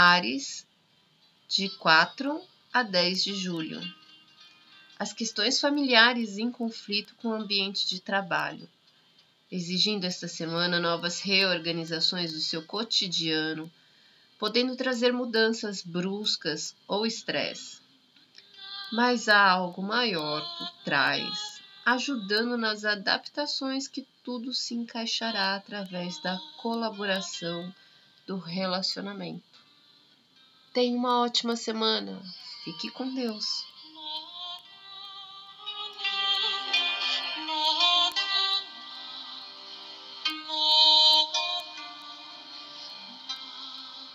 Ares, de 4 a 10 de julho. As questões familiares em conflito com o ambiente de trabalho, exigindo esta semana novas reorganizações do seu cotidiano, podendo trazer mudanças bruscas ou estresse. Mas há algo maior por trás, ajudando nas adaptações que tudo se encaixará através da colaboração do relacionamento. Tenha uma ótima semana. Fique com Deus.